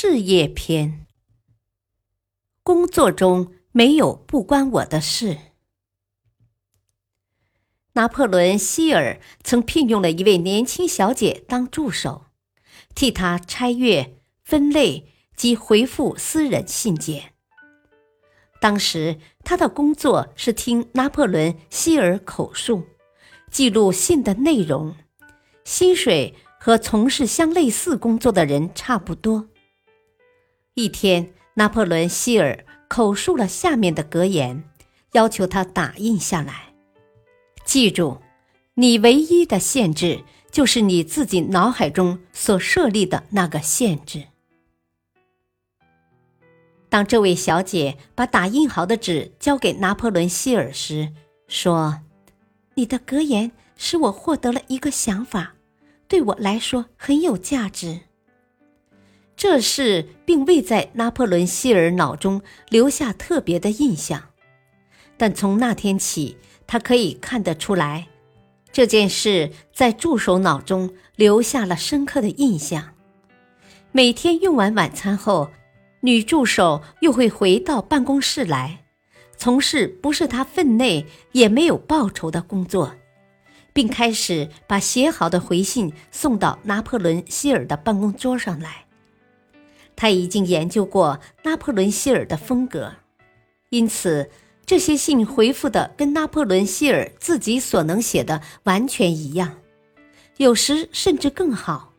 事业篇：工作中没有不关我的事。拿破仑·希尔曾聘用了一位年轻小姐当助手，替他拆阅、分类及回复私人信件。当时他的工作是听拿破仑·希尔口述，记录信的内容，薪水和从事相类似工作的人差不多。一天，拿破仑·希尔口述了下面的格言，要求他打印下来。记住，你唯一的限制就是你自己脑海中所设立的那个限制。当这位小姐把打印好的纸交给拿破仑·希尔时，说：“你的格言使我获得了一个想法，对我来说很有价值。”这事并未在拿破仑·希尔脑中留下特别的印象，但从那天起，他可以看得出来，这件事在助手脑中留下了深刻的印象。每天用完晚餐后，女助手又会回到办公室来，从事不是她分内也没有报酬的工作，并开始把写好的回信送到拿破仑·希尔的办公桌上来。他已经研究过拿破仑·希尔的风格，因此这些信回复的跟拿破仑·希尔自己所能写的完全一样，有时甚至更好。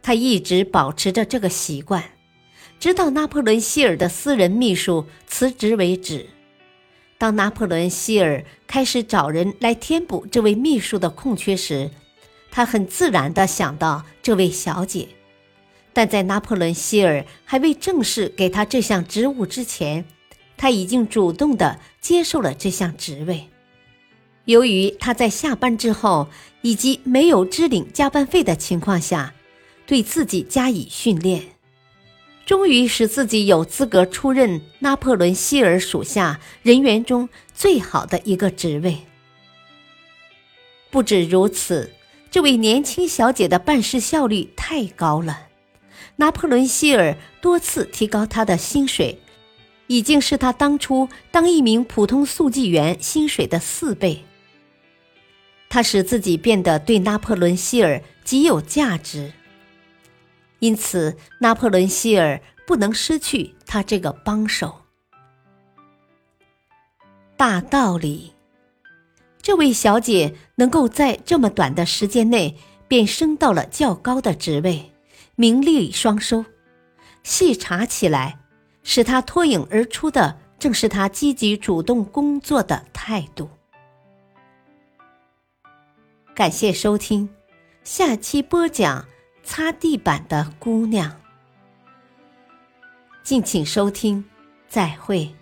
他一直保持着这个习惯，直到拿破仑·希尔的私人秘书辞职为止。当拿破仑·希尔开始找人来填补这位秘书的空缺时，他很自然地想到这位小姐。但在拿破仑·希尔还未正式给他这项职务之前，他已经主动地接受了这项职位。由于他在下班之后以及没有支领加班费的情况下，对自己加以训练，终于使自己有资格出任拿破仑·希尔属下人员中最好的一个职位。不止如此，这位年轻小姐的办事效率太高了。拿破仑·希尔多次提高他的薪水，已经是他当初当一名普通速记员薪水的四倍。他使自己变得对拿破仑·希尔极有价值，因此拿破仑·希尔不能失去他这个帮手。大道理，这位小姐能够在这么短的时间内便升到了较高的职位。名利双收，细查起来，使他脱颖而出的正是他积极主动工作的态度。感谢收听，下期播讲擦地板的姑娘。敬请收听，再会。